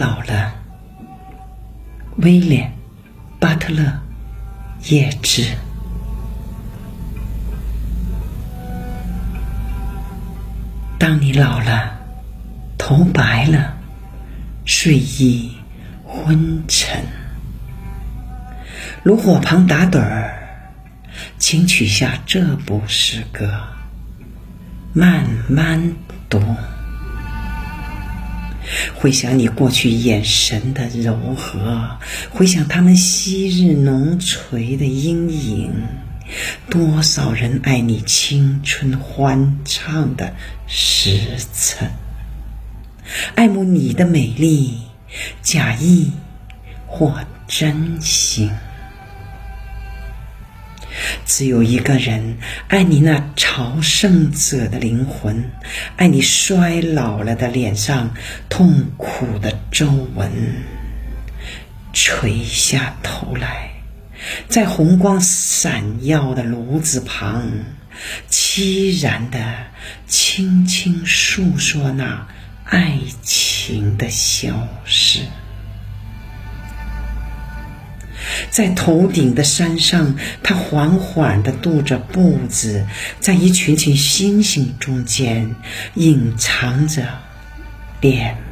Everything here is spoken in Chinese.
老了，威廉·巴特勒·叶芝。当你老了，头白了，睡意昏沉，炉火旁打盹儿，请取下这部诗歌，慢慢读。回想你过去眼神的柔和，回想他们昔日浓垂的阴影，多少人爱你青春欢畅的时辰，爱慕你的美丽，假意或真心。只有一个人爱你那朝圣者的灵魂，爱你衰老了的脸上痛苦的皱纹。垂下头来，在红光闪耀的炉子旁，凄然的轻轻诉说那爱情的消失。在头顶的山上，他缓缓地踱着步子，在一群群星星中间，隐藏着脸。